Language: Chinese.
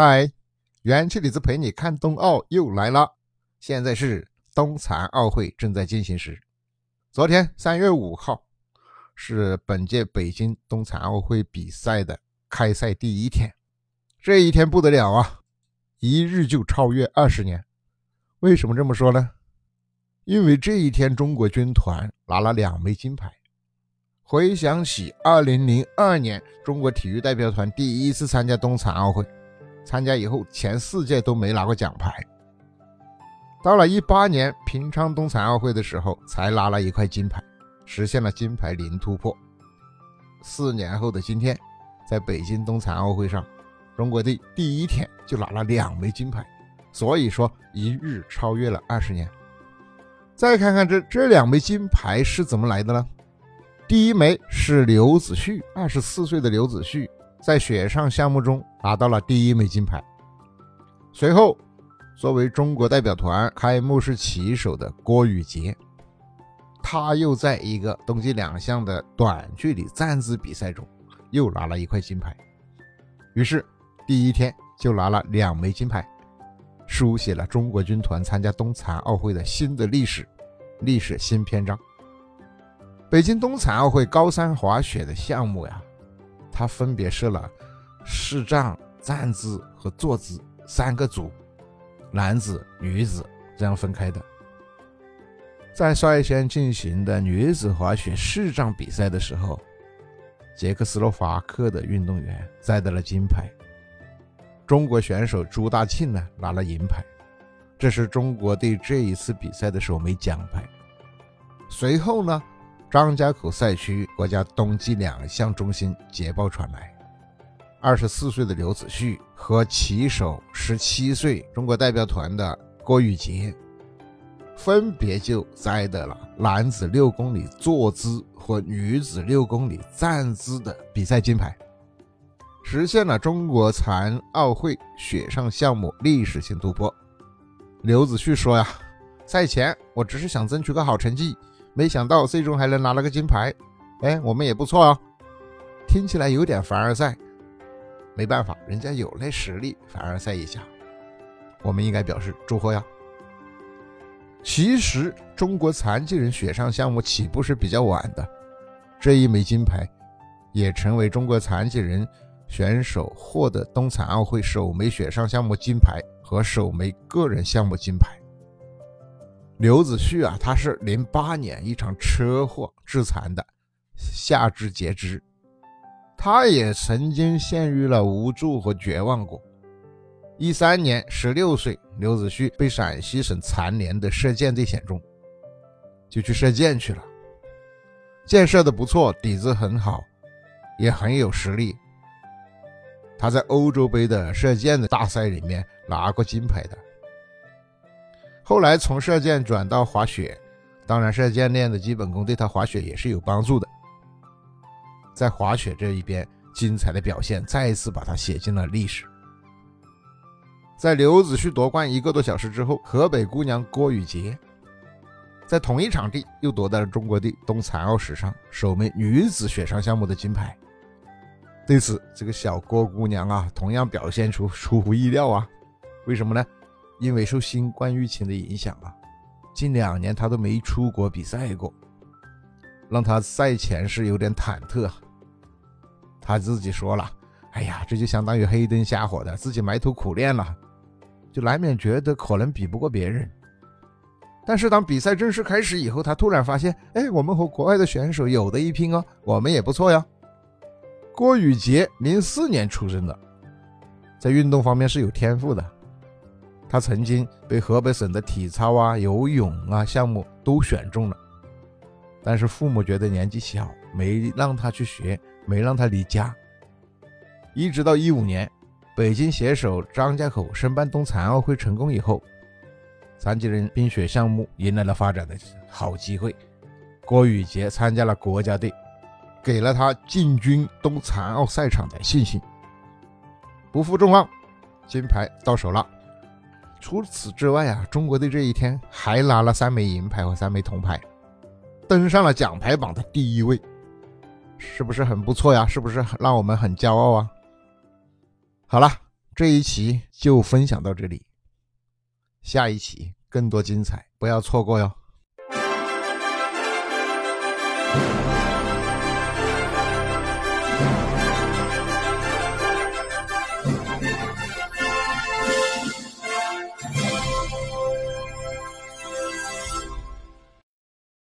嗨，元气李子陪你看冬奥又来了。现在是冬残奥会正在进行时。昨天三月五号是本届北京冬残奥会比赛的开赛第一天。这一天不得了啊，一日就超越二十年。为什么这么说呢？因为这一天中国军团拿了两枚金牌。回想起二零零二年中国体育代表团第一次参加冬残奥会。参加以后，前四届都没拿过奖牌。到了一八年平昌冬残奥会的时候，才拿了一块金牌，实现了金牌零突破。四年后的今天，在北京冬残奥会上，中国队第一天就拿了两枚金牌，所以说一日超越了二十年。再看看这这两枚金牌是怎么来的呢？第一枚是刘子旭，二十四岁的刘子旭。在雪上项目中拿到了第一枚金牌。随后，作为中国代表团开幕式旗手的郭雨洁，他又在一个冬季两项的短距离站姿比赛中又拿了一块金牌。于是，第一天就拿了两枚金牌，书写了中国军团参加冬残奥会的新的历史，历史新篇章。北京冬残奥会高山滑雪的项目呀。它分别设了视障、站姿和坐姿三个组，男子、女子这样分开的。在率先进行的女子滑雪视障比赛的时候，捷克斯洛伐克的运动员摘得了金牌，中国选手朱大庆呢拿了银牌，这是中国队这一次比赛的首枚奖牌。随后呢？张家口赛区国家冬季两项中心捷报传来，二十四岁的刘子旭和骑手十七岁中国代表团的郭雨洁，分别就摘得了男子六公里坐姿和女子六公里站姿的比赛金牌，实现了中国残奥会雪上项目历史性突破。刘子旭说呀，赛前我只是想争取个好成绩。没想到最终还能拿了个金牌，哎，我们也不错哦。听起来有点凡尔赛，没办法，人家有那实力，凡尔赛一下，我们应该表示祝贺呀。其实中国残疾人雪上项目起步是比较晚的，这一枚金牌也成为中国残疾人选手获得冬残奥会首枚雪上项目金牌和首枚个人项目金牌。刘子旭啊，他是零八年一场车祸致残的，下肢截肢。他也曾经陷入了无助和绝望过。一三年，十六岁，刘子旭被陕西省残联的射箭队选中，就去射箭去了。箭射的不错，底子很好，也很有实力。他在欧洲杯的射箭的大赛里面拿过金牌的。后来从射箭转到滑雪，当然射箭练的基本功对他滑雪也是有帮助的。在滑雪这一边，精彩的表现再一次把他写进了历史。在刘子旭夺冠一个多小时之后，河北姑娘郭雨洁在同一场地又夺得了中国队冬残奥史上首枚女子雪上项目的金牌。对此，这个小郭姑娘啊，同样表现出出乎意料啊，为什么呢？因为受新冠疫情的影响啊，近两年他都没出国比赛过，让他赛前是有点忐忑。他自己说了：“哎呀，这就相当于黑灯瞎火的，自己埋头苦练了，就难免觉得可能比不过别人。”但是当比赛正式开始以后，他突然发现：“哎，我们和国外的选手有的一拼哦，我们也不错呀。”郭宇杰零四年出生的，在运动方面是有天赋的。他曾经被河北省的体操啊、游泳啊项目都选中了，但是父母觉得年纪小，没让他去学，没让他离家。一直到一五年，北京携手张家口申办冬残奥会成功以后，残疾人冰雪项目迎来了发展的好机会。郭雨洁参加了国家队，给了他进军冬残奥赛场的信心。不负众望，金牌到手了。除此之外啊中国队这一天还拿了三枚银牌和三枚铜牌登上了奖牌榜的第一位是不是很不错呀是不是让我们很骄傲啊？好了这一期就分享到这里下一期更多精彩不要错过哟。